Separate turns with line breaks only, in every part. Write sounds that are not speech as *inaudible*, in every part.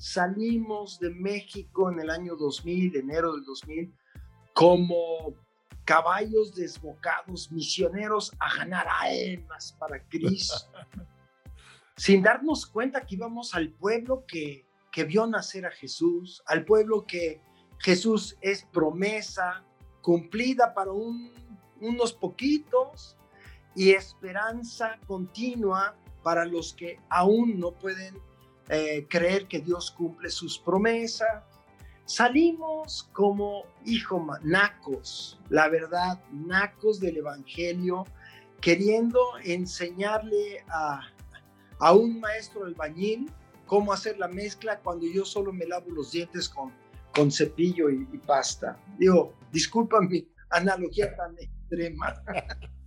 salimos de México en el año 2000, enero del 2000, como caballos desbocados, misioneros a ganar almas para Cristo, *laughs* sin darnos cuenta que íbamos al pueblo que, que vio nacer a Jesús, al pueblo que Jesús es promesa cumplida para unos poquitos y esperanza continua para los que aún no pueden eh, creer que Dios cumple sus promesas. Salimos como hijo nacos, la verdad, nacos del Evangelio, queriendo enseñarle a, a un maestro albañil cómo hacer la mezcla cuando yo solo me lavo los dientes con, con cepillo y, y pasta. Digo, disculpa mi analogía tan extrema. *laughs*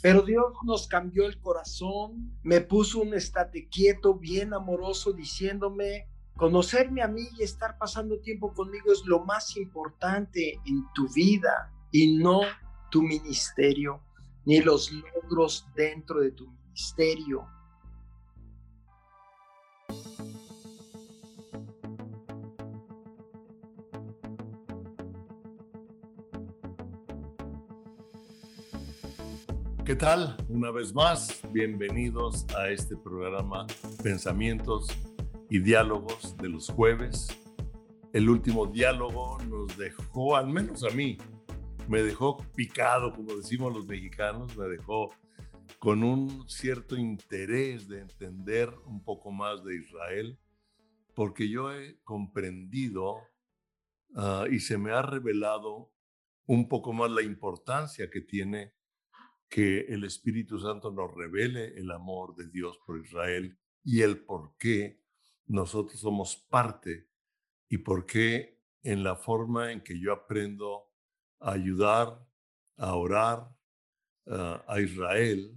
Pero Dios nos cambió el corazón, me puso un estate quieto, bien amoroso, diciéndome, conocerme a mí y estar pasando tiempo conmigo es lo más importante en tu vida y no tu ministerio, ni los logros dentro de tu ministerio.
¿Qué tal? Una vez más, bienvenidos a este programa Pensamientos y Diálogos de los jueves. El último diálogo nos dejó, al menos a mí, me dejó picado, como decimos los mexicanos, me dejó con un cierto interés de entender un poco más de Israel, porque yo he comprendido ah, y se me ha revelado un poco más la importancia que tiene que el Espíritu Santo nos revele el amor de Dios por Israel y el por qué nosotros somos parte y por qué en la forma en que yo aprendo a ayudar, a orar ah, a Israel,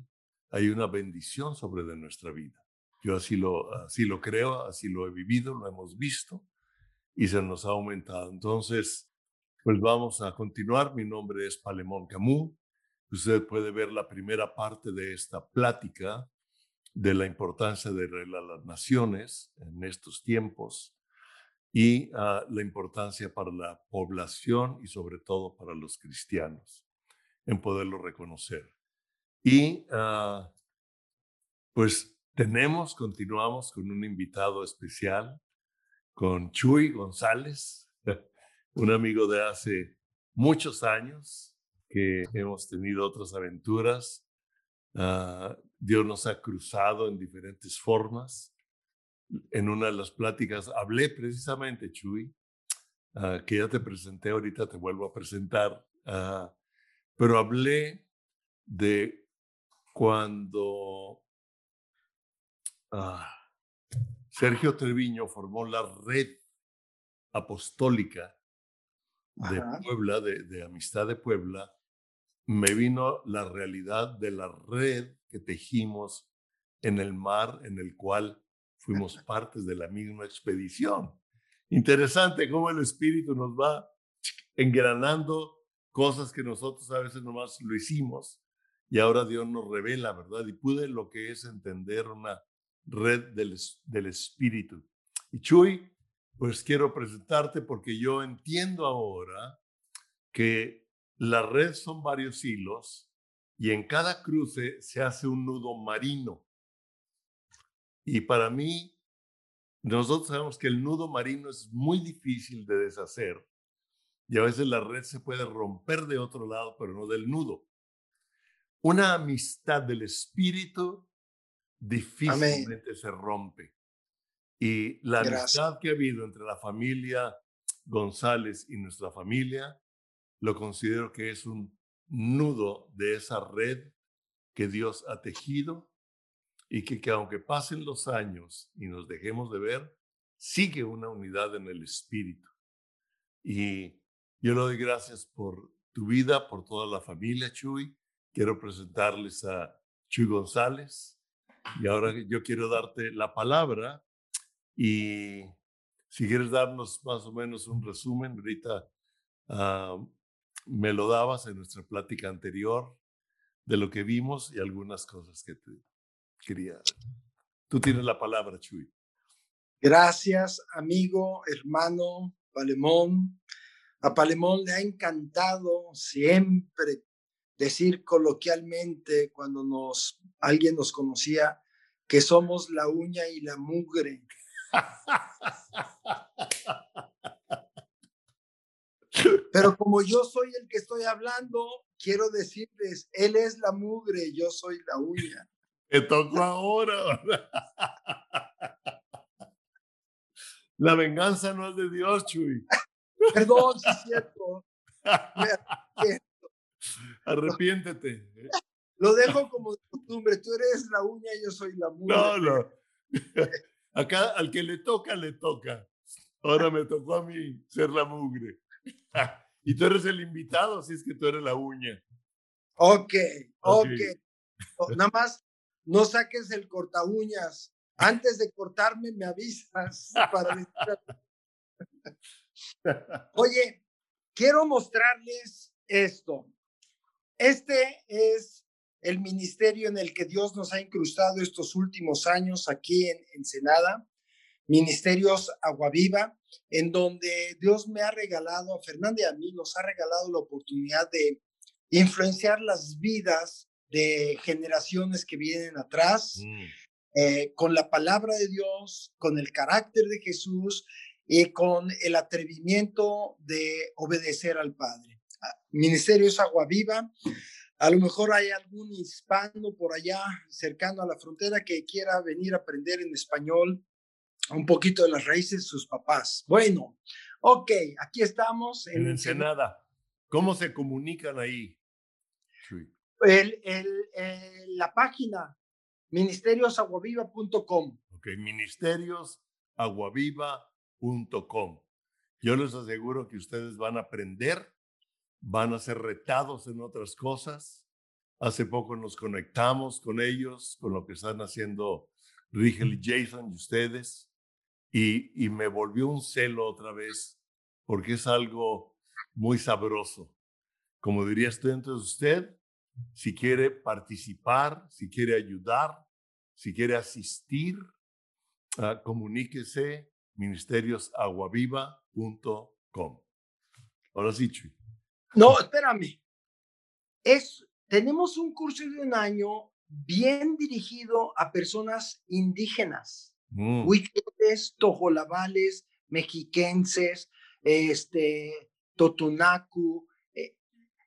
hay una bendición sobre de nuestra vida. Yo así lo, así lo creo, así lo he vivido, lo hemos visto y se nos ha aumentado. Entonces, pues vamos a continuar. Mi nombre es Palemón Camus Usted puede ver la primera parte de esta plática de la importancia de las naciones en estos tiempos y ah, la importancia para la población y sobre todo para los cristianos en poderlo reconocer. Y ah, pues tenemos, continuamos con un invitado especial, con Chuy González, *laughs* un amigo de hace muchos años, que hemos tenido otras aventuras. Ah, Dios nos ha cruzado en diferentes formas. En una de las pláticas hablé precisamente, Chuy, ah, que ya te presenté, ahorita te vuelvo a presentar, ah, pero hablé de cuando Sergio Treviño formó la red apostólica de Puebla, de Amistad de Puebla, me vino la realidad de la red que tejimos en el mar en el cual fuimos partes de la misma expedición. Interesante cómo el espíritu nos va engranando cosas que nosotros a veces nomás lo hicimos y ahora Dios nos revela, ¿verdad? Y pude lo que es entender una red del, del espíritu. Y Chuy, pues quiero presentarte porque yo entiendo ahora que la red son varios hilos y en cada cruce se hace un nudo marino. Y para mí, nosotros sabemos que el nudo marino es muy difícil de deshacer y a veces la red se puede romper de otro lado, pero no del nudo. Una amistad del espíritu difícilmente se rompe. Y la amistad que ha habido entre la familia González y nuestra familia lo considero que es un nudo de esa red que Dios ha tejido y que, que, aunque pasen los años y nos dejemos de ver, sigue una unidad en el espíritu. Y yo le doy gracias por tu vida, por toda la familia, Chuy. Quiero presentarles a Chuy González. Y ahora yo quiero darte la palabra y si quieres darnos más o menos un resumen, ahorita ah, me lo dabas en nuestra plática anterior de lo que vimos y algunas cosas que te quería. Tú tienes la palabra, Chuy.
Gracias, amigo, hermano Palemón. A Palemón le ha encantado siempre decir coloquialmente cuando nos alguien nos conocía que somos la uña y la mugre. *laughs* Pero como yo soy el que estoy hablando, quiero decirles, él es la mugre, yo soy la uña.
Te tocó ahora. La venganza no es de Dios, Chuy.
Perdón, si es cierto.
Arrepiéntete.
Lo dejo como de costumbre. Tú eres la uña y yo soy la mugre.
No, no. Acá al que le toca, le toca. Ahora me tocó a mí ser la mugre. *laughs* Y tú eres el invitado, así es que tú eres la uña.
Ok, ok. Nada más no saques el corta uñas antes de cortarme me avisas para *laughs* Oye, quiero mostrarles esto. Este es el ministerio en el que Dios nos ha incrustado estos últimos años aquí en Ensenada, Ministerios Aguaviva, en donde Dios me ha regalado, a Fernanda y a mí, nos ha regalado la oportunidad de influenciar las vidas de generaciones que vienen atrás. Mm. Eh, con la palabra de Dios, con el carácter de Jesús y con el atrevimiento de obedecer al Padre. Ah, Ministerio es Agua Viva. A lo mejor hay algún hispano por allá cercano a la frontera que quiera venir a aprender en español un poquito de las raíces de sus papás. Bueno, ok, aquí estamos.
En, Ensenada. ¿Cómo se comunican ahí?
El, el, la página ministeriosaguaviva.com.
Ok, ministeriosaguaviva.com. Yo les aseguro que ustedes van a aprender, van a ser retados en otras cosas. Hace poco nos conectamos con ellos, con lo que están haciendo Rigel y Jason y ustedes, y, me volvió un celo otra vez, porque es algo muy sabroso. Como diría de usted, si quiere participar, si quiere ayudar, si quiere asistir, uh, comuníquese ministeriosaguaviva.com. Ahora sí, Chuy.
No, espérame. Es, tenemos un curso de un año bien dirigido a personas indígenas, mm. huicheles, tojolabales, mexiquenses, este, totunacu,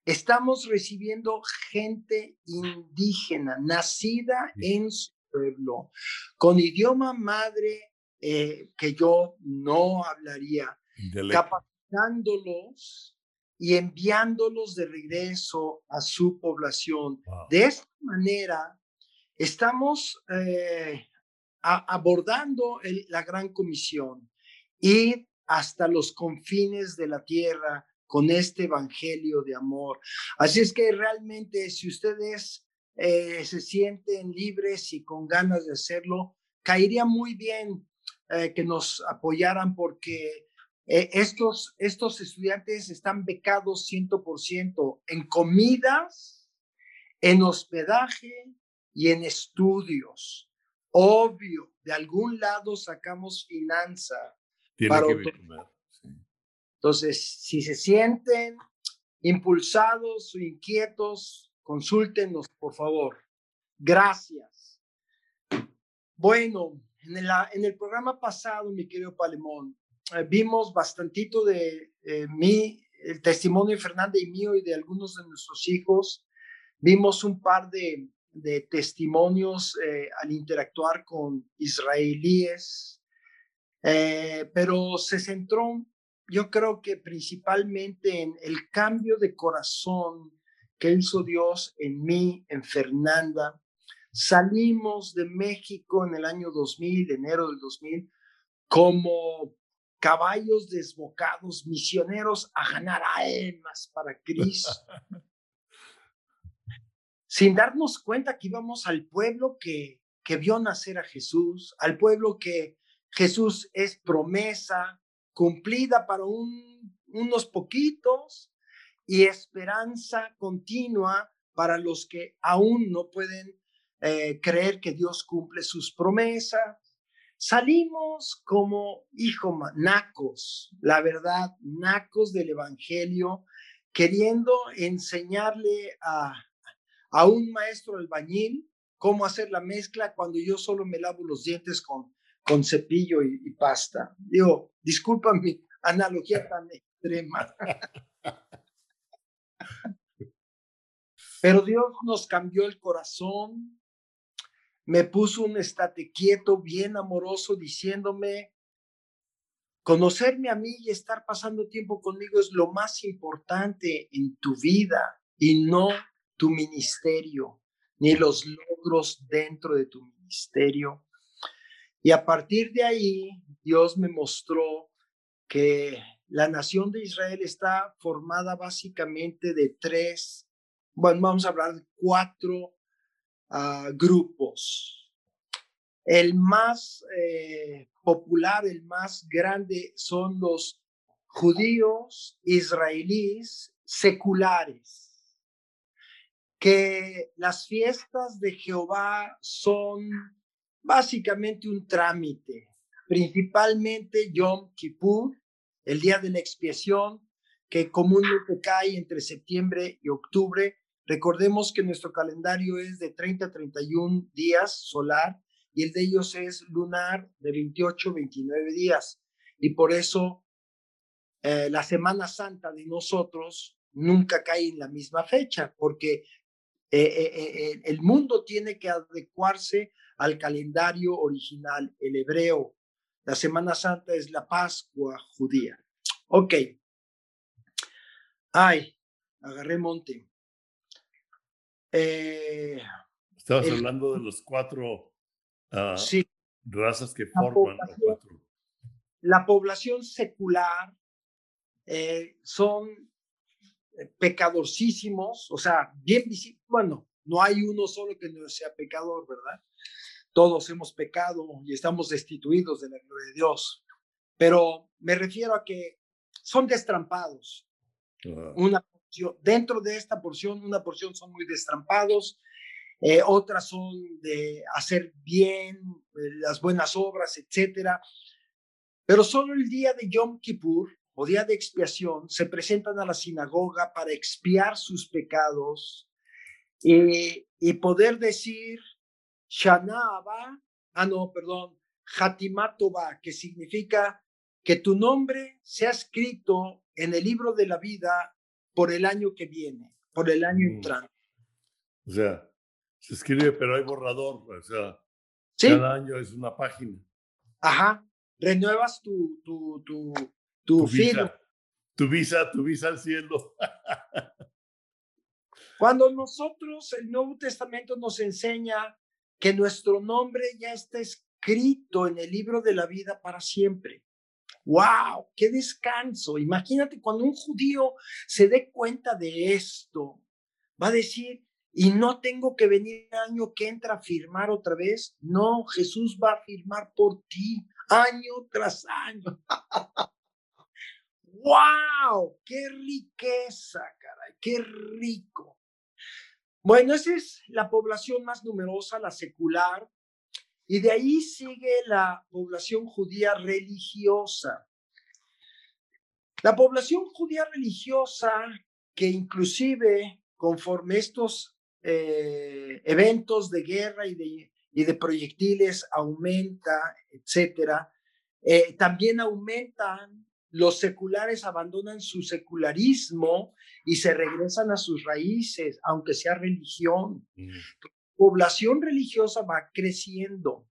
Estamos recibiendo gente indígena, nacida en su pueblo, con idioma madre eh, que yo no hablaría, capacitándolos y enviándolos de regreso a su población. De esta manera, estamos eh, abordando la gran comisión, ir hasta los confines de la tierra con este evangelio de amor. Así es que realmente si ustedes eh, se sienten libres y con ganas de hacerlo, caería muy bien eh, que nos apoyaran porque eh, estos, estos estudiantes están becados 100% en comidas, en hospedaje y en estudios. Obvio, de algún lado sacamos finanza.
Tiene que ver.
Entonces, si se sienten impulsados o inquietos, consúltenos, por favor. Gracias. Bueno, en, el programa pasado, mi querido Palemón, eh, vimos bastantito de eh, mí, el testimonio de Fernanda y mío y de algunos de nuestros hijos. Vimos un par de, testimonios eh, al interactuar con israelíes, pero se centró yo creo que principalmente en el cambio de corazón que hizo Dios en mí, en Fernanda. Salimos de México en el año 2000, enero del 2000, como caballos desbocados, misioneros a ganar almas para *laughs* Cristo. Sin darnos cuenta que íbamos al pueblo que, que vio nacer a Jesús, al pueblo que Jesús es promesa, cumplida para unos poquitos y esperanza continua para los que aún no pueden eh, creer que Dios cumple sus promesas. Salimos como, hijo, nacos, la verdad, nacos del Evangelio, queriendo enseñarle a, a un maestro albañil cómo hacer la mezcla cuando yo solo me lavo los dientes con, con cepillo y, pasta. Digo, disculpa mi analogía tan extrema. Pero Dios nos cambió el corazón, me puso un estate quieto, bien amoroso, diciéndome, conocerme a mí y estar pasando tiempo conmigo es lo más importante en tu vida y no tu ministerio, ni los logros dentro de tu ministerio. Y a partir de ahí, Dios me mostró que la nación de Israel está formada básicamente de tres, bueno, vamos a hablar de cuatro ah, grupos. El más eh, popular, el más grande son los judíos israelíes seculares que las fiestas de Jehová son básicamente un trámite, principalmente Yom Kippur, el día de la expiación, que comúnmente cae entre septiembre y octubre. Recordemos que nuestro calendario es de 30 a 31 días solar y el de ellos es lunar de 28 a 29 días. Y por eso eh, la Semana Santa de nosotros nunca cae en la misma fecha, porque eh, eh, eh, el mundo tiene que adecuarse al calendario original, el hebreo. La Semana Santa es la Pascua judía. Ok. Ay, agarré monte.
Estabas hablando de los cuatro ah, razas que forman.
La población, la población secular son eh, pecadorcísimos, o sea, bien bueno, no hay uno solo que no sea pecador, ¿verdad? Todos hemos pecado y estamos destituidos de la gloria de Dios, pero me refiero a que son destrampados. Una porción, dentro de esta porción, una porción son muy destrampados, eh, otras son de hacer bien, eh, las buenas obras, etcétera. Pero solo el día de Yom Kippur, o día de expiación, se presentan a la sinagoga para expiar sus pecados y, poder decir Shanaba, ah no, perdón, Hatimatoba, que significa que tu nombre sea escrito en el libro de la vida por el año que viene, por el año mm. entrante.
O sea, se escribe, pero hay borrador, o sea, cada año es una página.
Ajá, renuevas tu, tu, tu,
tu, visa, tu visa, tu visa al cielo. *laughs*
Cuando nosotros, el Nuevo Testamento nos enseña que nuestro nombre ya está escrito en el libro de la vida para siempre. ¡Wow! ¡Qué descanso! Imagínate cuando un judío se dé cuenta de esto, va a decir, y no tengo que venir el año que entra a firmar otra vez. No, Jesús va a firmar por ti año tras año. *laughs* ¡Wow! ¡Qué riqueza, caray! ¡Qué rico! Bueno, esa es la población más numerosa, la secular, y de ahí sigue la población judía religiosa. La población judía religiosa, que inclusive conforme estos eh, eventos de guerra y de, y de proyectiles aumenta, etcétera, eh, también aumentan los seculares abandonan su secularismo y se regresan a sus raíces, aunque sea religión. Mm. La población religiosa va creciendo.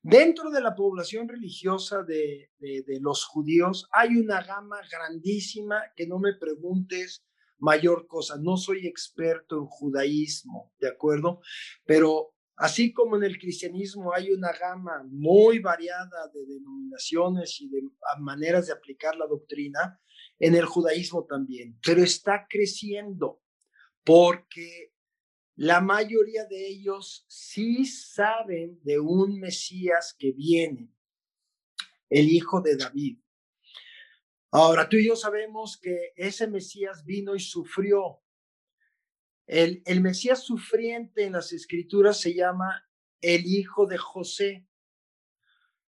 Dentro de la población religiosa de, de, los judíos hay una gama grandísima que no me preguntes mayor cosa. No soy experto en judaísmo, ¿de acuerdo? Pero Así como en el cristianismo hay una gama muy variada de denominaciones y de maneras de aplicar la doctrina, en el judaísmo también, pero está creciendo porque la mayoría de ellos sí saben de un Mesías que viene, el hijo de David. Ahora, tú y yo sabemos que ese Mesías vino y sufrió el, Mesías sufriente en las escrituras se llama el hijo de José.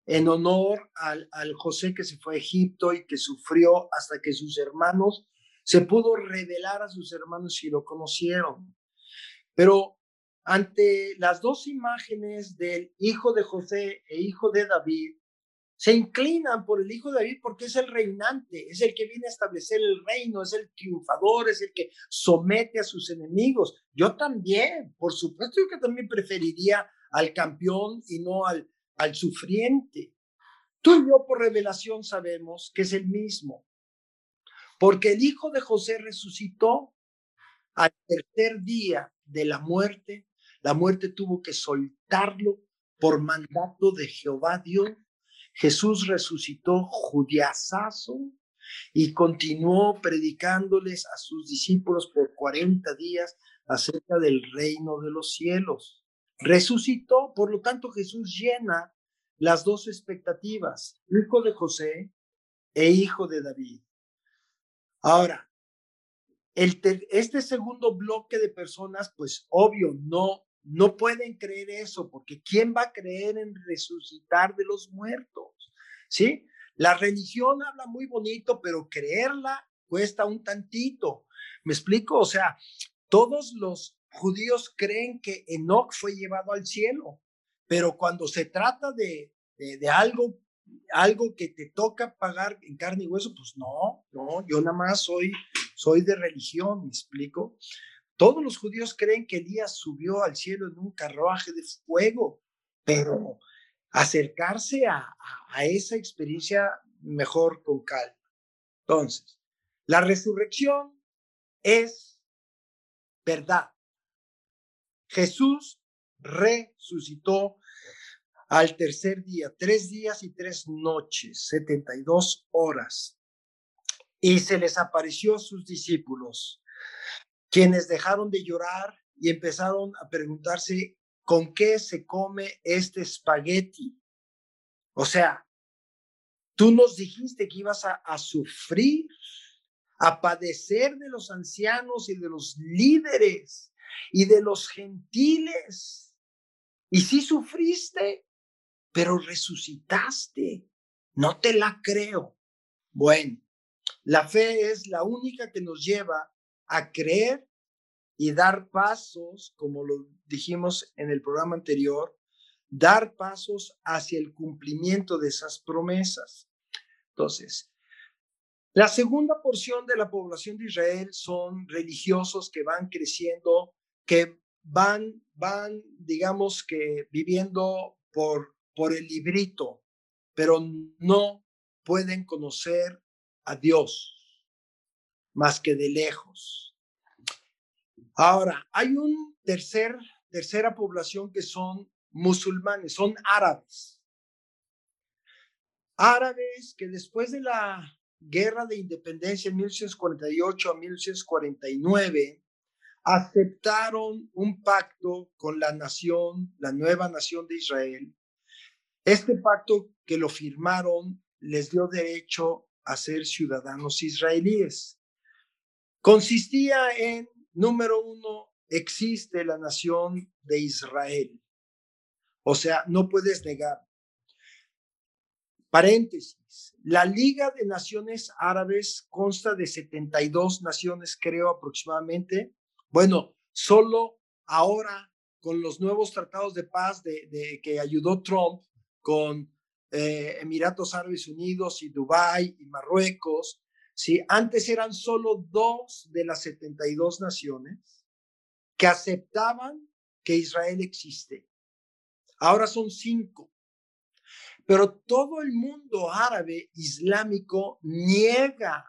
en honor al, al José que se fue a Egipto y que sufrió hasta que sus hermanos se pudo revelar a sus hermanos y lo conocieron. Pero ante las dos imágenes del hijo de José e hijo de David, se inclinan por el hijo de David porque es el reinante, es el que viene a establecer el reino, es el triunfador, es el que somete a sus enemigos. Yo también, por supuesto que también preferiría al campeón y no al, al sufriente. Tú y yo por revelación sabemos que es el mismo, porque el hijo de José resucitó al tercer día de la muerte. La muerte tuvo que soltarlo por mandato de Jehová Dios Jesús resucitó judiazazo y continuó predicándoles a sus discípulos por 40 días acerca del reino de los cielos. Resucitó, por lo tanto Jesús llena las dos expectativas, hijo de José e hijo de David. Ahora, este segundo bloque de personas, pues obvio, no no pueden creer eso, porque ¿quién va a creer en resucitar de los muertos? ¿Sí? La religión habla muy bonito, pero creerla cuesta un tantito. ¿Me explico? O sea, todos los judíos creen que Enoch fue llevado al cielo, pero cuando se trata de, de, algo, algo que te toca pagar en carne y hueso, pues no, no, yo nada más soy, soy de religión, ¿me explico? Todos los judíos creen que Elías subió al cielo en un carruaje de fuego, pero acercarse a, esa experiencia mejor con calma. Entonces, la resurrección es verdad. Jesús resucitó al tercer día, tres días y tres noches, 72 horas, y se les apareció a sus discípulos quienes dejaron de llorar y empezaron a preguntarse con qué se come este espagueti. O sea, tú nos dijiste que ibas a, sufrir, a padecer de los ancianos y de los líderes y de los gentiles. Y sí sufriste, pero resucitaste. No te la creo. Bueno, la fe es la única que nos lleva a creer y dar pasos, como lo dijimos en el programa anterior, dar pasos hacia el cumplimiento de esas promesas. Entonces, la segunda porción de la población de Israel son religiosos que van creciendo, que van, van, digamos que viviendo por, por el librito, pero no pueden conocer a Dios más que de lejos. Ahora, hay un tercer, tercera población que son musulmanes, son árabes. Árabes que después de la guerra de independencia en 1848 a 1849 aceptaron un pacto con la nación, la nueva nación de Israel. Este pacto que lo firmaron les dio derecho a ser ciudadanos israelíes. Consistía en, número uno, existe la nación de Israel. O sea, no puedes negar. Paréntesis, la Liga de Naciones Árabes consta de 72 naciones, creo aproximadamente. Bueno, solo ahora con los nuevos tratados de paz de, que ayudó Trump con eh, Emiratos Árabes Unidos y Dubái y Marruecos, ¿sí? Antes eran solo dos de las 72 naciones que aceptaban que Israel existe. Ahora son cinco. Pero todo el mundo árabe islámico niega,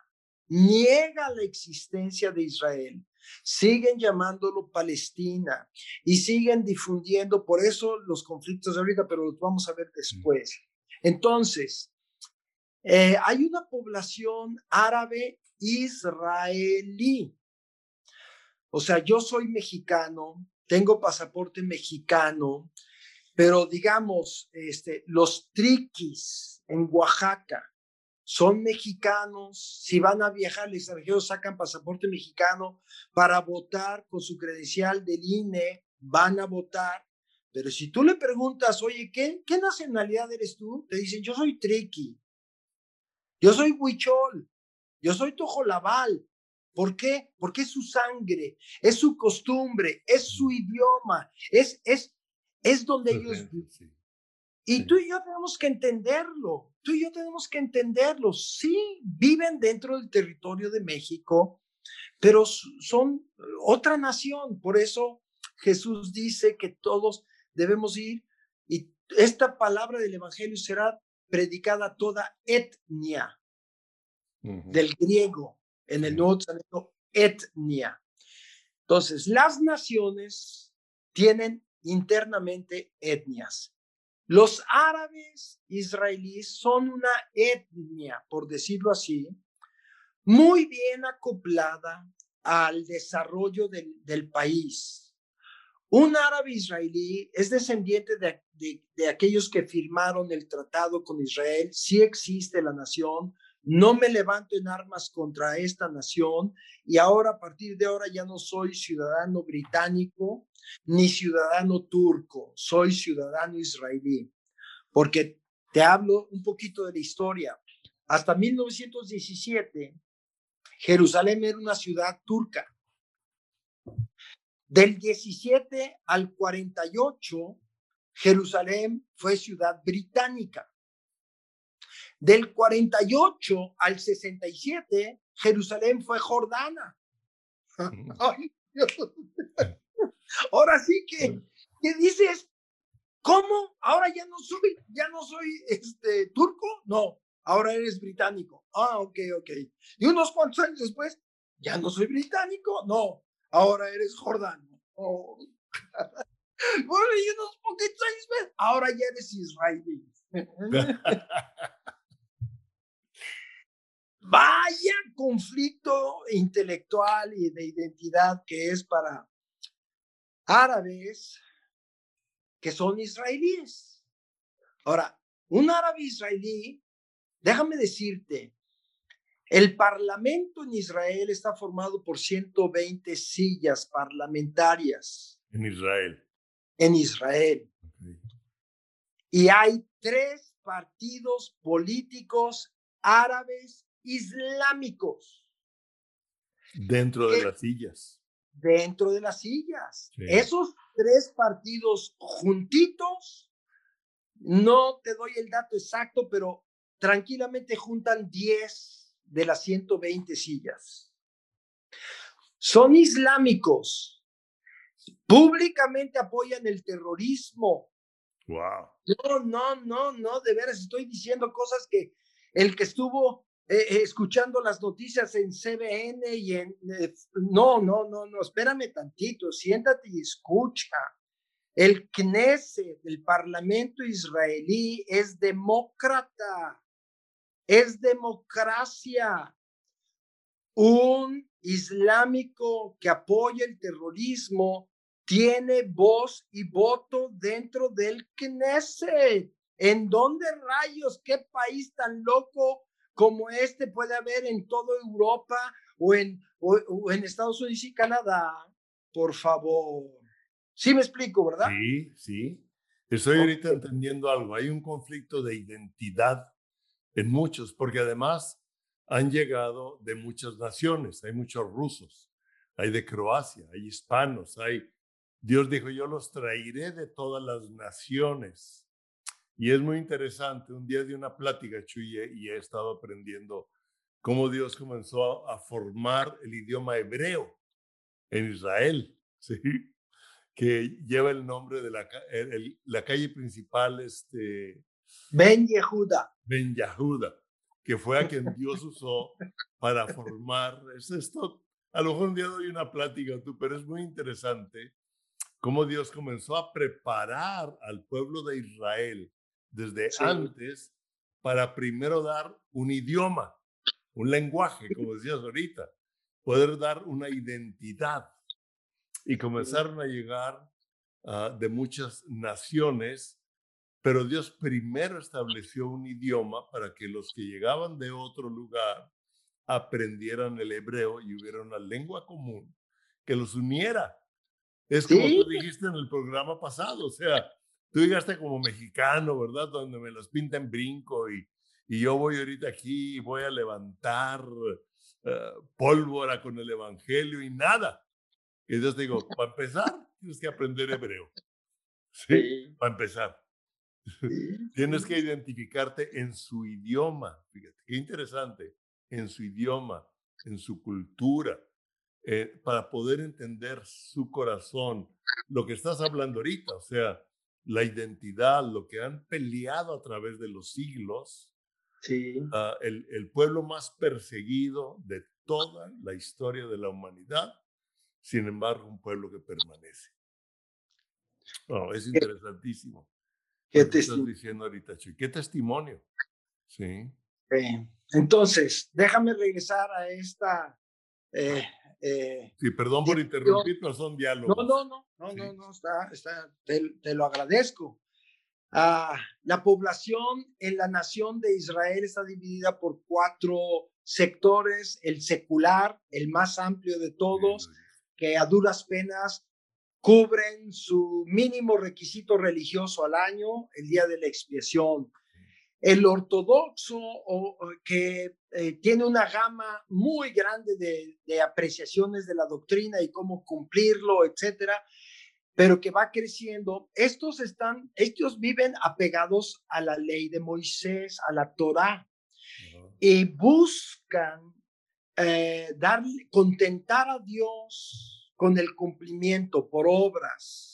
niega la existencia de Israel. Siguen llamándolo Palestina y siguen difundiendo, por eso los conflictos de ahorita, pero los vamos a ver después. Entonces, eh, hay una población árabe israelí. O sea, yo soy mexicano, tengo pasaporte mexicano, pero digamos, este, los triquis en Oaxaca son mexicanos, si van a viajar al extranjero sacan pasaporte mexicano para votar con su credencial del INE, van a votar, Pero si tú le preguntas, oye, ¿qué, qué nacionalidad eres tú? Te dicen, yo soy triqui, yo soy huichol, yo soy tojolabal. ¿Por qué? Porque es su sangre, es su costumbre, es su idioma, es, es, es donde ellos Y tú y yo tenemos que entenderlo, tú y yo tenemos que entenderlo. Sí, viven dentro del territorio de México, pero son otra nación. Por eso Jesús dice que todos debemos ir y esta palabra del Evangelio será predicada toda etnia, del griego, en el Nuevo Testamento, etnia. Entonces, las naciones tienen internamente etnias. Los árabes israelíes son una etnia, por decirlo así, muy bien acoplada al desarrollo del, del país. Un árabe israelí es descendiente de, de, aquellos que firmaron el tratado con Israel. Sí existe la nación. No me levanto en armas contra esta nación y ahora a partir de ahora ya no soy ciudadano británico ni ciudadano turco, soy ciudadano israelí. Porque te hablo un poquito de la historia. Hasta 1917, Jerusalén era una ciudad turca. Del 17 al 48, Jerusalén fue ciudad británica. Del 48 al 67, Jerusalén fue Jordana. *laughs* Ahora sí que, ¿qué dices? ¿Cómo? Ahora ya no soy, ya no soy este turco, no, ahora eres británico. Ah, ok, ok. Y unos cuantos años después, ya no soy británico, no, ahora eres jordano. Oh. *laughs* bueno, y unos poquitos años ahora ya eres israelí. *laughs* Vaya conflicto intelectual y de identidad que es para árabes que son israelíes. Ahora, un árabe israelí, déjame decirte, el Parlamento en Israel está formado por 120 sillas parlamentarias.
En Israel.
En Israel. Y hay tres partidos políticos árabes islámicos.
Dentro de las sillas.
Dentro de las sillas. Esos tres partidos juntitos, no te doy el dato exacto, pero tranquilamente juntan 10 de las 120 sillas. Son islámicos. Públicamente apoyan el terrorismo.
Wow.
No, no, no, no, de veras estoy diciendo cosas que el que estuvo eh, eh, escuchando las noticias en CBN y en... Eh, no, no, no, no, espérame tantito, siéntate y escucha. El Knesset, el Parlamento israelí, es demócrata es democracia. Un islámico que apoya el terrorismo tiene voz y voto dentro del Knesset. ¿En dónde rayos, qué país tan loco como este puede haber en toda Europa o en, o, en Estados Unidos y Canadá? Por favor. Sí me explico, ¿verdad?
Sí, sí. Estoy ahorita entendiendo algo. Hay un conflicto de identidad en muchos, porque además han llegado de muchas naciones, hay muchos rusos, hay de Croacia, hay hispanos, hay... Dios dijo, yo los traeré de todas las naciones. Y es muy interesante, un día de una plática, Chuye, y he estado aprendiendo cómo Dios comenzó a, formar el idioma hebreo en Israel, *laughs* ¿sí? que lleva el nombre de la, la calle principal, este,
Ben Yehuda.
Ben Yehuda, que fue a quien *laughs* Dios usó para formar. Es esto, a lo mejor un día doy una plática tú, pero es muy interesante cómo Dios comenzó a preparar al pueblo de Israel desde antes para primero dar un idioma, un lenguaje, como decías ahorita, poder dar una identidad. Y comenzaron a llegar ah, de muchas naciones pero Dios primero estableció un idioma para que los que llegaban de otro lugar aprendieran el hebreo y hubiera una lengua común que los uniera. Es como tú dijiste en el programa pasado, o sea, tú llegaste como mexicano, ¿verdad? Donde me los pintan brinco y, y yo voy ahorita aquí y voy a levantar eh, pólvora con el evangelio y nada. Y entonces digo, *laughs* para empezar, tienes que aprender hebreo. Sí, para empezar. *laughs* Tienes que identificarte en su idioma. Fíjate, qué interesante. En su idioma, en su cultura, eh, para poder entender su corazón. Lo que estás hablando ahorita, o sea, la identidad, lo que han peleado a través de los siglos.
Sí.
Ah, el, el pueblo más perseguido de toda la historia de la humanidad, sin embargo, un pueblo que permanece. Oh, es interesantísimo.
¿Qué estás
diciendo ahorita, ¿Qué testimonio? Sí.
entonces, déjame regresar a esta. Eh,
eh, sí, perdón por interrumpir, pero son diálogos.
No, no, no, no, no, no, está, está, te, lo agradezco. Ah, la población en la nación de Israel está dividida por cuatro sectores, el secular, el más amplio de todos, que a duras penas cubren su mínimo requisito religioso al año, el día de la expiación. El ortodoxo, que eh, tiene una gama muy grande de, apreciaciones de la doctrina y cómo cumplirlo, etcétera, pero que va creciendo. Estos están, estos viven apegados a la ley de Moisés, a la Torá, y buscan eh, darle, contentar a Dios con el cumplimiento por obras.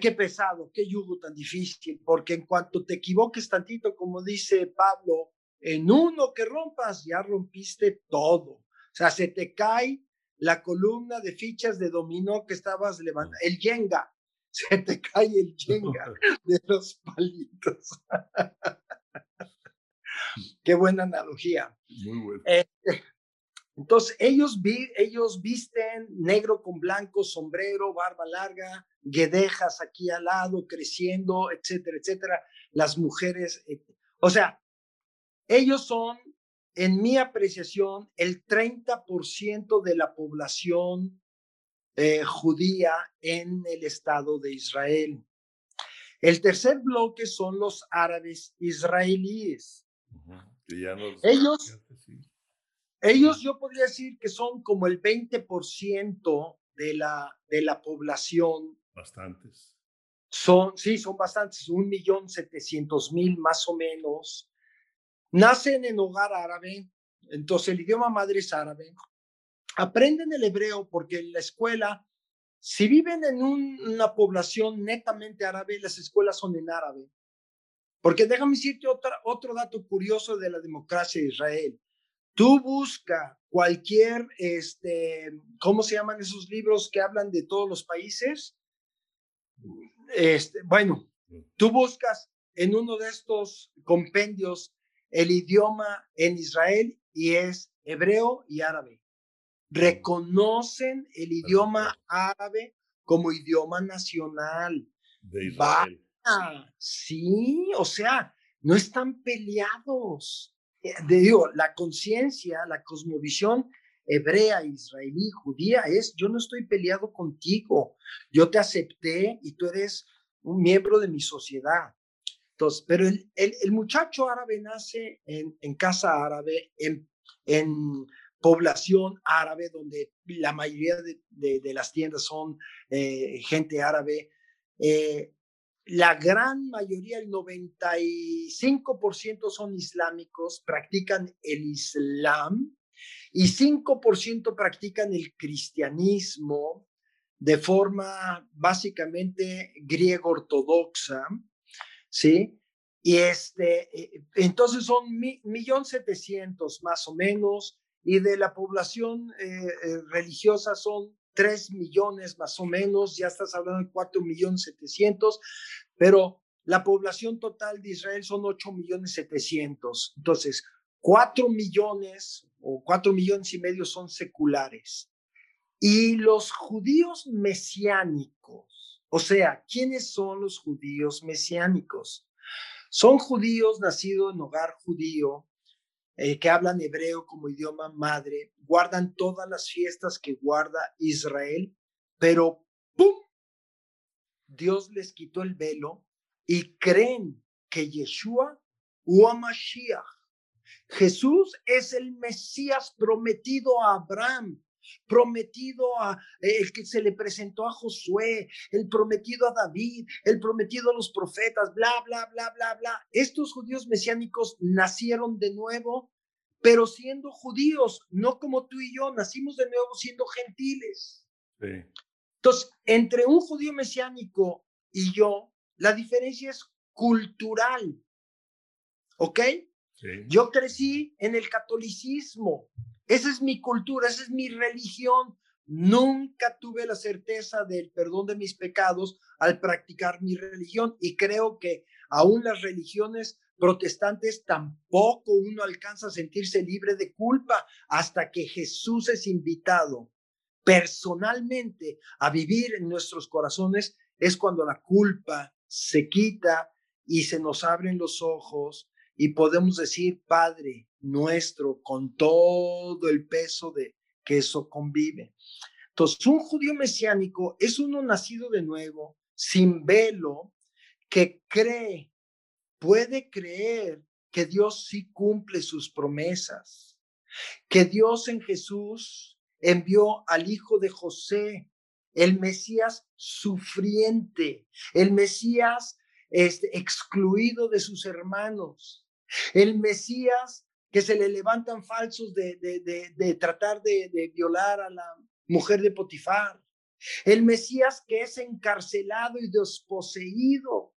Qué pesado, qué yugo tan difícil, porque en cuanto te equivoques tantito, como dice Pablo, en uno que rompas, ya rompiste todo. O sea, se te cae la columna de fichas de dominó que estabas levantando, el yenga, *laughs* se te cae el yenga *laughs* de los palitos. *laughs* Qué buena analogía.
Muy bueno.
Este, entonces, ellos, vi, ellos visten negro con blanco, sombrero, barba larga, guedejas aquí al lado, creciendo, etcétera, etcétera. Las mujeres, eh, o sea, ellos son, en mi apreciación, el 30% de la población eh, judía en el Estado de Israel. El tercer bloque son los árabes israelíes. ellos, ellos yo podría decir que son como el 20% de la, de la población.
Bastantes.
Son, sí, son bastantes, un millón setecientos mil más o menos. Nacen en hogar árabe, entonces el idioma madre es árabe. Aprenden el hebreo porque en la escuela, si viven en una población netamente árabe, las escuelas son en árabe. Porque déjame decirte otra, otro dato curioso de la democracia de Israel. Tú busca cualquier, este, ¿cómo se llaman esos libros que hablan de todos los países? Este, bueno, tú buscas en uno de estos compendios el idioma en Israel y es hebreo y árabe. Reconocen el idioma árabe como idioma nacional.
De Israel.
sí, o sea, no están peleados. Eh, digo, la conciencia, la cosmovisión hebrea, israelí, judía es, yo no estoy peleado contigo, yo te acepté y tú eres un miembro de mi sociedad. Entonces, pero el, el, muchacho árabe nace en, en casa árabe, en, en, población árabe, donde la mayoría de, de, las tiendas son eh, gente árabe. Eh, la gran mayoría, el 95% son islámicos, practican el Islam y 5% practican el cristianismo de forma básicamente griego ortodoxa, ¿sí? Y este, eh, entonces son millón setecientos más o menos, y de la población eh, eh, religiosa son 3 millones más o menos, ya estás hablando de 4 millones 700, pero la población total de Israel son 8 millones 700. Entonces, 4 millones o 4 millones y medio son seculares. Y los judíos mesiánicos, o sea, ¿quiénes son los judíos mesiánicos? Son judíos nacidos en hogar judío, eh, que hablan hebreo como idioma madre, guardan todas las fiestas que guarda Israel, pero ¡pum! Dios les quitó el velo y creen que Yeshua o Mashiach, Jesús es el Mesías prometido a Abraham, prometido a eh, el que se le presentó a Josué, el prometido a David, el prometido a los profetas, bla, bla, bla, bla, bla. Estos judíos mesiánicos nacieron de nuevo, pero siendo judíos, no como tú y yo, nacimos de nuevo siendo gentiles. Entonces, entre un judío mesiánico y yo, la diferencia es cultural. ¿Ok? Yo crecí en el catolicismo. Esa es mi cultura, esa es mi religión. Nunca tuve la certeza del perdón de mis pecados al practicar mi religión y creo que aún las religiones protestantes tampoco uno alcanza a sentirse libre de culpa hasta que Jesús es invitado personalmente a vivir en nuestros corazones es cuando la culpa se quita y se nos abren los ojos y podemos decir, Padre nuestro, con todo el peso de que eso convive. Entonces, un judío mesiánico es uno nacido de nuevo, sin velo, que cree, puede creer que Dios sí cumple sus promesas, que Dios en Jesús envió al hijo de José, el Mesías sufriente, el Mesías este, excluido de sus hermanos, el Mesías que se le levantan falsos de, de, tratar de, violar a la mujer de Potifar. El Mesías que es encarcelado y desposeído.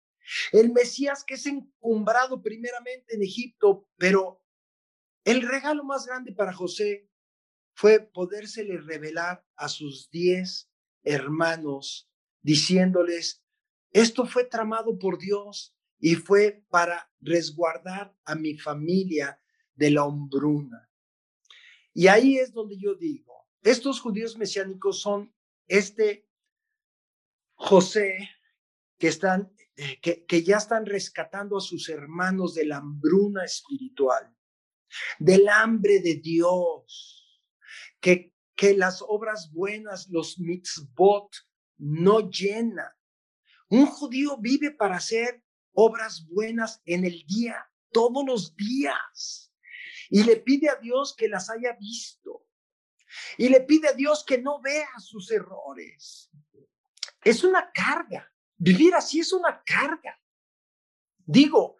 El Mesías que es encumbrado primeramente en Egipto, pero el regalo más grande para José fue podérsele revelar a sus diez hermanos, diciéndoles, esto fue tramado por Dios y fue para resguardar a mi familia de la hombruna. Y ahí es donde yo digo, estos judíos mesiánicos son este José que están eh, que, que, ya están rescatando a sus hermanos de la hambruna espiritual, del hambre de Dios, que, que las obras buenas, los mitzvot, no llenan. Un judío vive para ser obras buenas en el día, todos los días. Y le pide a Dios que las haya visto. Y le pide a Dios que no vea sus errores. Es una carga. Vivir así es una carga. Digo,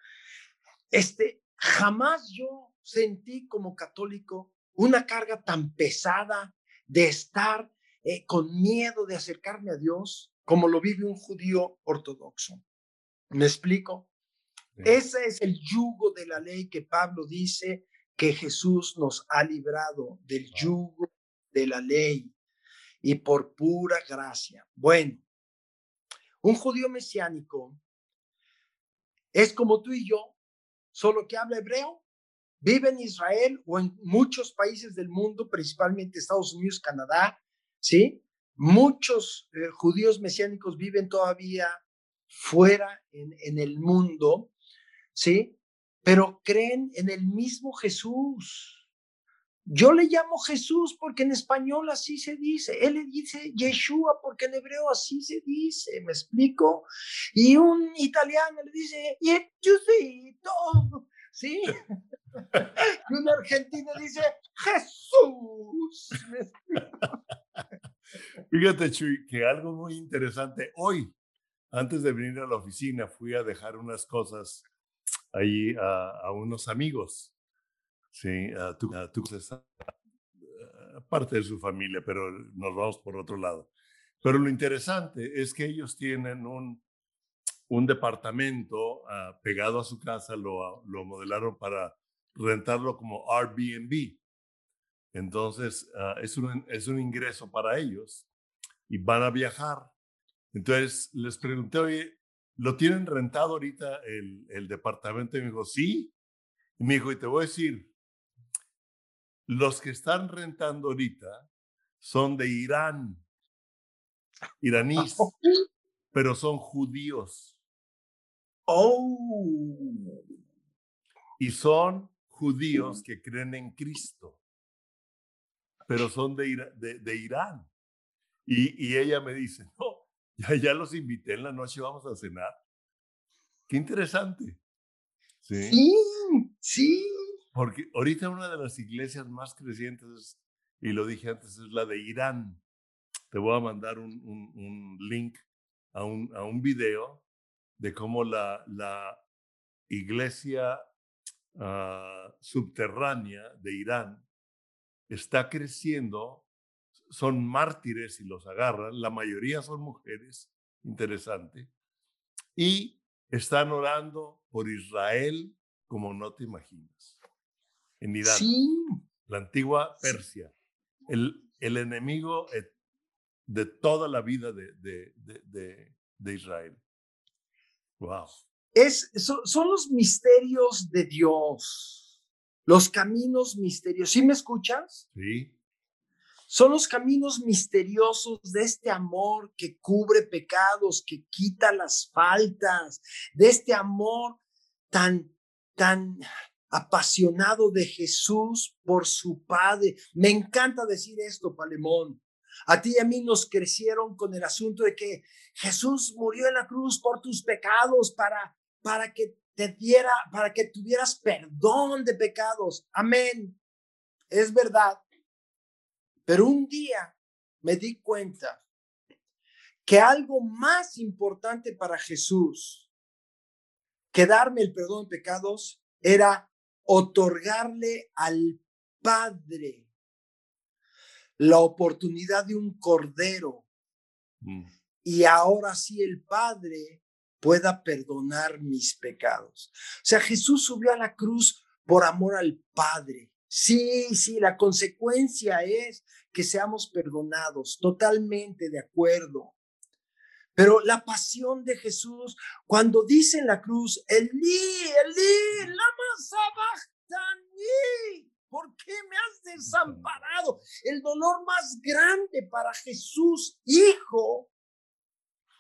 este, jamás yo sentí como católico una carga tan pesada de estar eh, con miedo de acercarme a Dios como lo vive un judío ortodoxo. ¿Me explico? Ese es el yugo de la ley que Pablo dice que Jesús nos ha librado del yugo de la ley y por pura gracia. Bueno, un judío mesiánico es como tú y yo, solo que habla hebreo, vive en Israel o en muchos países del mundo, principalmente Estados Unidos, Canadá, ¿sí? Muchos eh, judíos mesiánicos viven todavía fuera en, el mundo, ¿sí? Pero creen en el mismo Jesús. Yo le llamo Jesús porque en español así se dice. Él le dice Yeshua porque en hebreo así se dice. ¿Me explico? Y un italiano le dice Jesucito. ¿Sí? *laughs* y un argentino dice Jesús.
Fíjate, Chuy, que algo muy interesante hoy antes de venir a la oficina fui a dejar unas cosas ahí a, unos amigos. Sí, a tu, a tu, parte de su familia, pero nos vamos por otro lado. Pero lo interesante es que ellos tienen un, un departamento ah, pegado a su casa, lo, lo modelaron para rentarlo como Airbnb. Entonces, ah, es, un, es un ingreso para ellos y van a viajar entonces les pregunté, oye, ¿lo tienen rentado ahorita el, el departamento? Y me dijo, sí. Y me dijo, y te voy a decir, los que están rentando ahorita son de Irán, iraníes, pero son judíos.
Oh.
Y son judíos que creen en Cristo, pero son de, de, de Irán. Y, y, ella me dice, no, ya, ya los invité en la noche, vamos a cenar. Qué interesante.
Sí, sí.
Porque ahorita una de las iglesias más crecientes, y lo dije antes, es la de Irán. Te voy a mandar un, un, link a un, a un video de cómo la, la iglesia ah, subterránea de Irán está creciendo, son mártires y los agarran, la mayoría son mujeres, interesante, y están orando por Israel como no te imaginas. En Irán, la antigua Persia, el, el enemigo de toda la vida de, de, de, de Israel. Wow.
Es, son, los misterios de Dios, los caminos misteriosos. ¿Sí me escuchas?
Sí.
Son los caminos misteriosos de este amor que cubre pecados, que quita las faltas, de este amor tan, tan apasionado de Jesús por su Padre. Me encanta decir esto, Palemón. A ti y a mí nos crecieron con el asunto de que Jesús murió en la cruz por tus pecados para, para que te diera, para que tuvieras perdón de pecados. Amén. Es verdad. Pero un día me di cuenta que algo más importante para Jesús que darme el perdón de pecados era otorgarle al Padre la oportunidad de un cordero. Mm. Y ahora sí el Padre pueda perdonar mis pecados. O sea, Jesús subió a la cruz por amor al Padre. Sí, sí, la consecuencia es que seamos perdonados, totalmente de acuerdo. Pero la pasión de Jesús, cuando dice en la cruz, Elí, Elí, lama sabachthani, ¿Por qué me has desamparado? El dolor más grande para Jesús, hijo,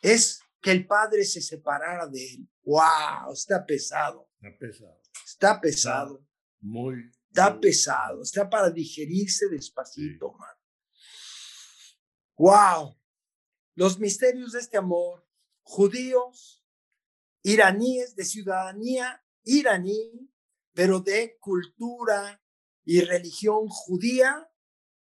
es que el padre se separara de él. ¡Wow! Está pesado.
Está pesado.
Está pesado.
muy.
Está pesado. Está para digerirse despacito, man. ¡Wow! Los misterios de este amor, judíos, iraníes de ciudadanía iraní, pero de cultura y religión judía,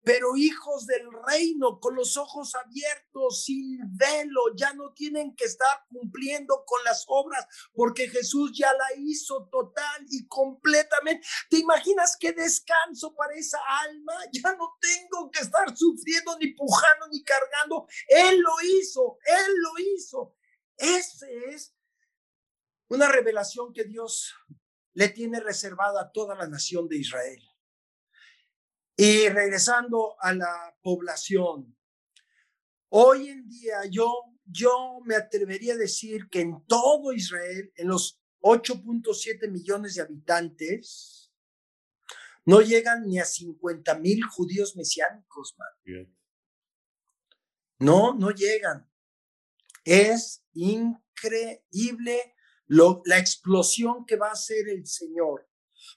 pero hijos del reino, con los ojos abiertos, sin velo, ya no tienen que estar cumpliendo con las obras, porque Jesús ya la hizo total y completamente. ¿Te imaginas qué descanso para esa alma? *laughs* Ya no tengo que estar sufriendo, ni pujando, ni cargando. Él lo hizo, Él lo hizo. Esa es una revelación que Dios le tiene reservada a toda la nación de Israel. Y regresando a la población, hoy en día yo, yo me atrevería a decir que en todo Israel, en los 8.7 millones de habitantes, no llegan ni a 50 mil judíos mesiánicos, No, no llegan. Es increíble lo, la explosión que va a hacer el Señor.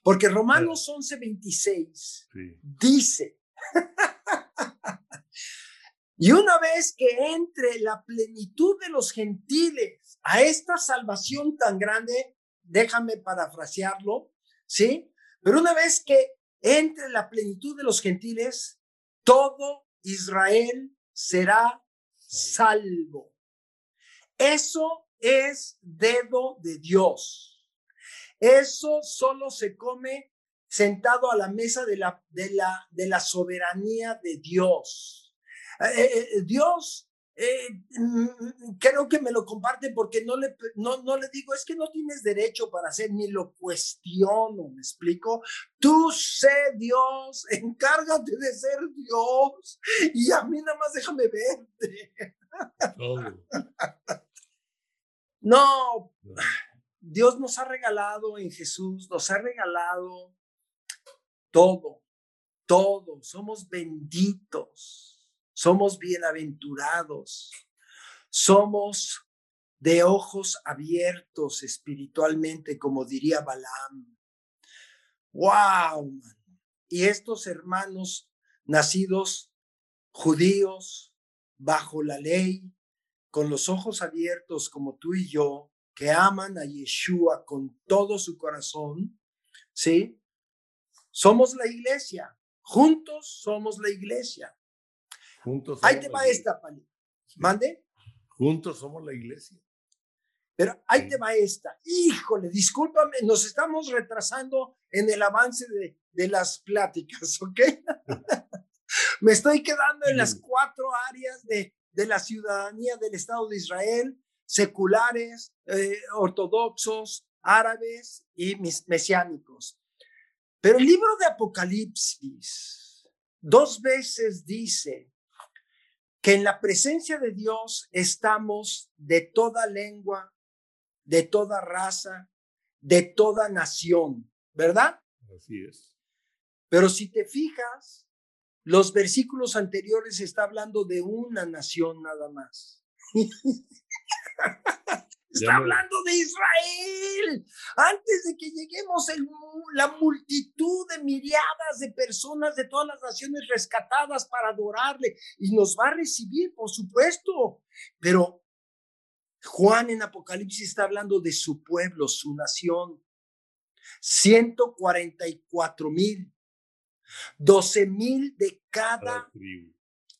Porque Romanos 11:26 dice, *laughs* y una vez que entre la plenitud de los gentiles a esta salvación tan grande, déjame parafrasearlo, ¿sí? Pero una vez que entre la plenitud de los gentiles, todo Israel será salvo. Eso es dedo de Dios. Eso solo se come sentado a la mesa de la, de la, de la soberanía de Dios. Eh, eh, eh, Dios mm, creo que me lo comparte porque no le, no, no le digo, es que no tienes derecho para hacer, ni lo cuestiono, ¿me explico? Tú sé Dios, *laughs* encárgate de ser Dios y a mí nada más déjame verte. *laughs* no. Dios nos ha regalado en Jesús, nos ha regalado todo, todo. Somos benditos, somos bienaventurados, somos de ojos abiertos espiritualmente, como diría Balaam. ¡Wow! Y estos hermanos nacidos judíos bajo la ley, con los ojos abiertos como tú y yo, que aman a Yeshua con todo su corazón, ¿sí? Somos la iglesia. Juntos somos la iglesia.
Juntos
ahí te va esta, Pali. ¿Mande?
Juntos somos la iglesia.
Pero ahí te va esta. Híjole, discúlpame, nos estamos retrasando en el avance de, de las pláticas, *laughs* ¿ok? Me estoy quedando en las cuatro áreas de, de la ciudadanía del Estado de Israel, seculares, eh, ortodoxos, árabes y mesiánicos. Pero el libro de Apocalipsis dos veces dice que en la presencia de Dios estamos de toda lengua, de toda raza, de toda nación, ¿verdad?
Así es.
Pero si te fijas, los versículos anteriores está hablando de una nación nada más. *laughs* *laughs* Está hablando de Israel. Antes de que lleguemos el, la multitud de miriadas de personas de todas las naciones rescatadas para adorarle y nos va a recibir, por supuesto. Pero Juan en Apocalipsis está hablando de su pueblo, su nación. 144 mil. 12 mil de cada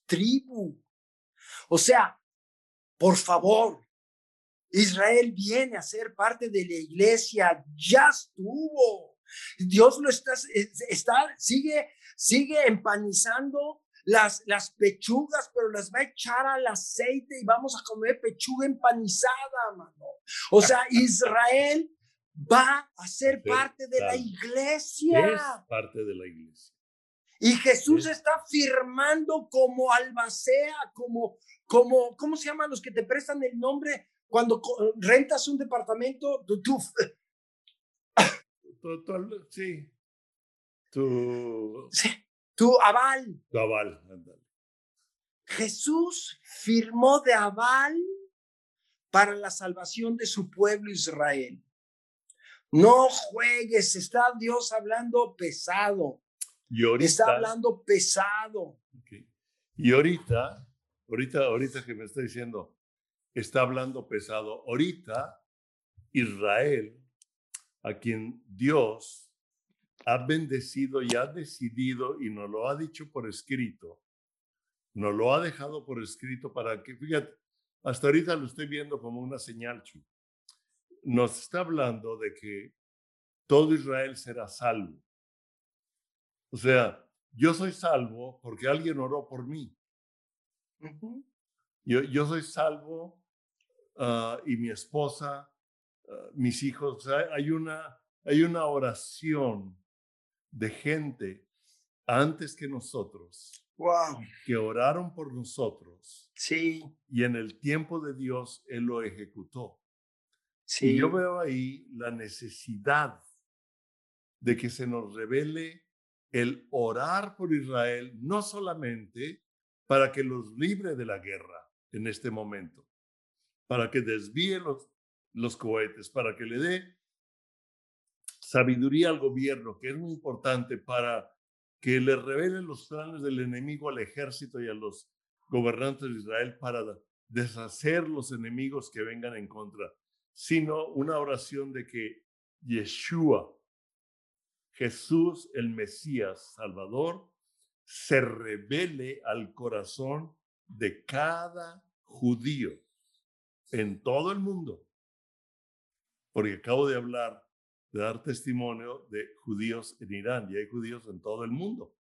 tribu. O sea, por favor, Israel viene a ser parte de la iglesia, ya estuvo. Dios lo está, está sigue, sigue empanizando las, las pechugas, pero las va a echar al aceite y vamos a comer pechuga empanizada, mano. O sea, *laughs* Israel va a ser parte de la iglesia.
Es parte de la iglesia.
Y Jesús está firmando como albacea, como, como, ¿cómo se llaman los que te prestan el nombre cuando rentas un departamento? Tú, tú, *laughs*
sí. Tu,
sí, tu aval.
Tu aval.
Jesús firmó de aval para la salvación de su pueblo Israel. No juegues, está Dios hablando pesado.
Y ahorita,
está hablando pesado.
Y ahorita, ahorita, ahorita que me está diciendo, está hablando pesado. Ahorita, Israel, a quien Dios ha bendecido y ha decidido y nos lo ha dicho por escrito, nos lo ha dejado por escrito para que, fíjate, hasta ahorita lo estoy viendo como una señal, Nos está hablando de que todo Israel será salvo. O sea, yo soy salvo porque alguien oró por mí. Yo, yo, soy salvo ah, y mi esposa, ah, mis hijos, hay, una, hay una oración de gente antes que nosotros.
Wow.
Que oraron por nosotros.
Sí.
Y en el tiempo de Dios, Él lo ejecutó.
Sí.
Y yo veo ahí la necesidad de que se nos revele el orar por Israel no solamente para que los libre de la guerra en este momento, para que desvíe los, los cohetes, para que le dé sabiduría al gobierno, que es muy importante para que le revele los planes del enemigo al ejército y a los gobernantes de Israel para deshacer los enemigos que vengan en contra, sino una oración de que Yeshua, Jesús, el Mesías Salvador, se revele al corazón de cada judío en todo el mundo. Porque acabo de hablar, de dar testimonio de judíos en Irán y hay judíos en todo el mundo.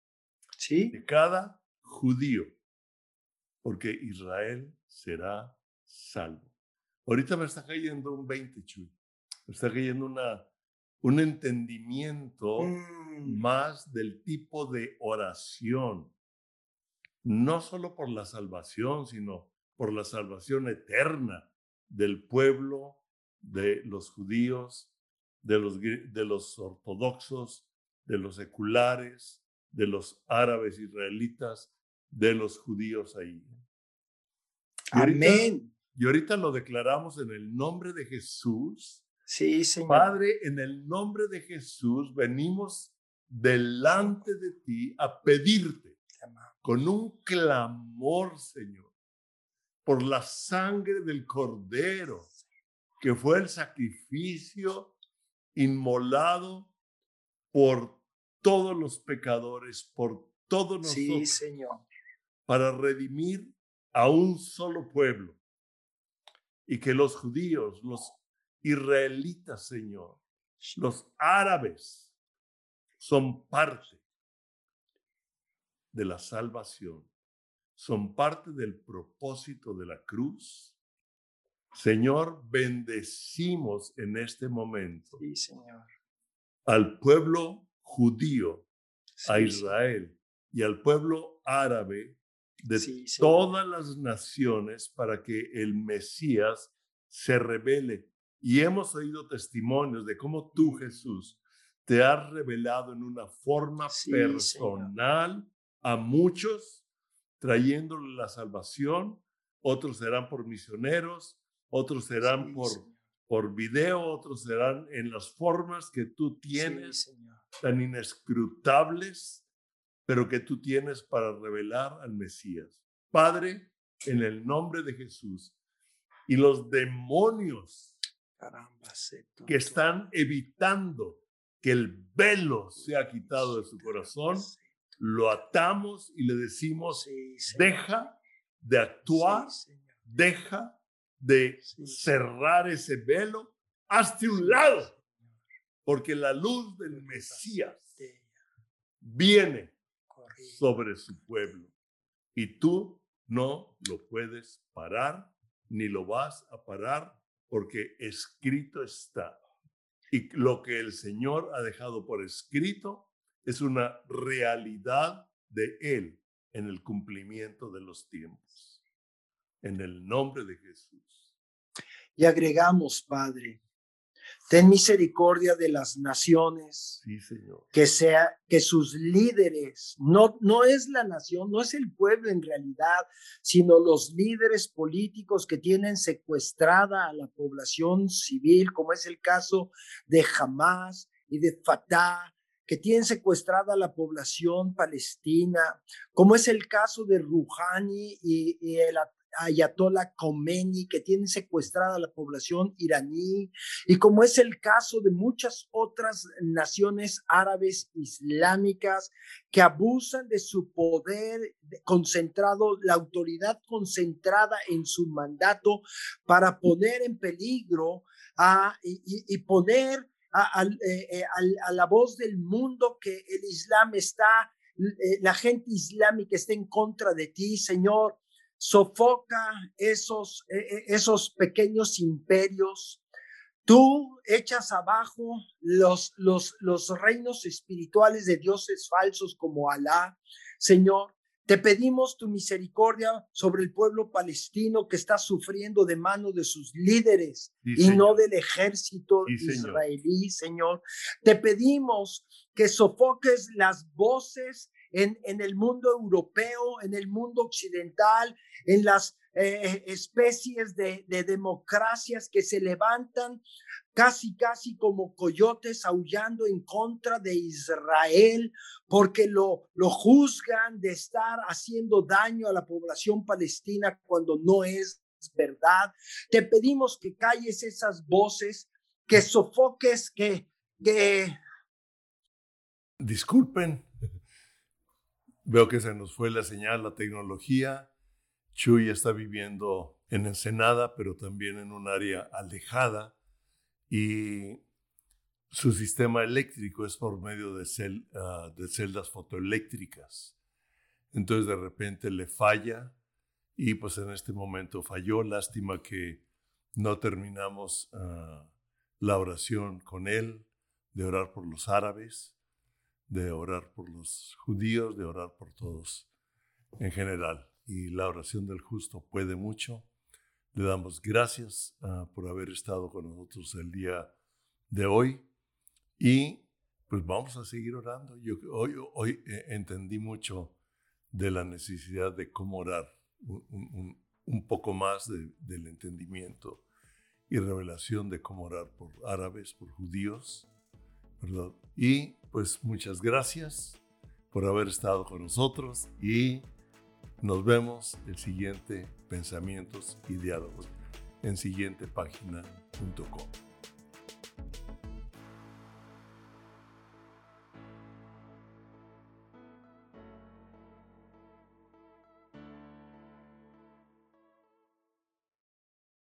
Sí.
De cada judío. Porque Israel será salvo. Ahorita me está cayendo un 20, Chuy. Me está cayendo una un entendimiento
mm.
más del tipo de oración, no solo por la salvación, sino por la salvación eterna del pueblo, de los judíos, de los, de los ortodoxos, de los seculares, de los árabes israelitas, de los judíos ahí.
Amén.
y ahorita lo declaramos en el nombre de Jesús
Sí, Señor.
Padre, en el nombre de Jesús venimos delante de ti a pedirte con un clamor, Señor, por la sangre del cordero, que fue el sacrificio inmolado por todos los pecadores, por todos nosotros.
Sí, Señor.
Para redimir a un solo pueblo. Y que los judíos, los israelitas, Señor, los árabes, son parte de la salvación, son parte del propósito de la cruz. Señor, bendecimos en este momento
Sí, Señor.
al pueblo judío, a Israel y al pueblo árabe de
Sí,
todas las naciones para que el Mesías se revele. Y hemos oído testimonios de cómo tú, Jesús, te has revelado en una forma
Señor.
A muchos, trayéndole la salvación. Otros serán por misioneros, otros serán
Sí,
por,
Señor.
por video, otros serán en las formas que tú
Sí,
tienes
Señor.
tan inescrutables, pero que tú tienes para revelar al Mesías. Padre, en el nombre de Jesús, y los demonios
Caramba,
que están evitando que el velo sea quitado de su corazón, lo atamos y le decimos,
Sí,
deja de actuar,
Sí,
deja de
Sí.
cerrar ese velo, hazte un lado, porque la luz del Mesías viene sobre su pueblo. Y tú no lo puedes parar, ni lo vas a parar, porque escrito está. Y lo que el Señor ha dejado por escrito es una realidad de Él en el cumplimiento de los tiempos. En el nombre de Jesús.
Y agregamos, Padre, ten misericordia de las naciones,
Sí, Señor.
que sea que sus líderes no no es la nación, no es el pueblo en realidad, sino los líderes políticos que tienen secuestrada a la población civil, como es el caso de Hamas y de Fatah, que tienen secuestrada a la población palestina, como es el caso de Rouhani y, el Ayatollah Khomeini, que tienen secuestrada a la población iraní, y como es el caso de muchas otras naciones árabes islámicas que abusan de su poder de- concentrado, la autoridad concentrada en su mandato para poner en peligro a, y poner eh, eh, a la voz del mundo que el Islam está, eh, la gente islámica está en contra de ti, Señor. Sofoca esos, esos pequeños imperios, Tú echas abajo los, los, los reinos espirituales de dioses falsos como Alá, Señor. Te pedimos tu misericordia sobre el pueblo palestino que está sufriendo de mano de sus líderes
Sí,
y no del ejército
Sí, Señor.
israelí, Señor. Te pedimos que sofoques las voces en, en el mundo europeo, en el mundo occidental, en las eh, especies de, de democracias que se levantan casi, casi como coyotes aullando en contra de Israel, porque lo, lo juzgan de estar haciendo daño a la población palestina cuando no es verdad. Te pedimos que calles esas voces, que sofoques, que, que
Disculpen. Veo que se nos fue la señal, la tecnología. Chuy está viviendo en Ensenada, pero también en un área alejada y su sistema eléctrico es por medio de, ah, celdas fotoeléctricas. Entonces de repente le falla y pues en este momento falló. Lástima que no terminamos ah, la oración con él, de orar por los árabes, de orar por los judíos, de orar por todos en general. Y la oración del justo puede mucho. Le damos gracias ah, por haber estado con nosotros el día de hoy y pues vamos a seguir orando. Yo hoy, hoy eh, entendí mucho de la necesidad de cómo orar, un, poco más de- del entendimiento y revelación de cómo orar por árabes, por judíos, ¿verdad? Y pues muchas gracias por haber estado con nosotros y Nos vemos el siguiente Pensamientos y Diálogos en siguientepágina.com.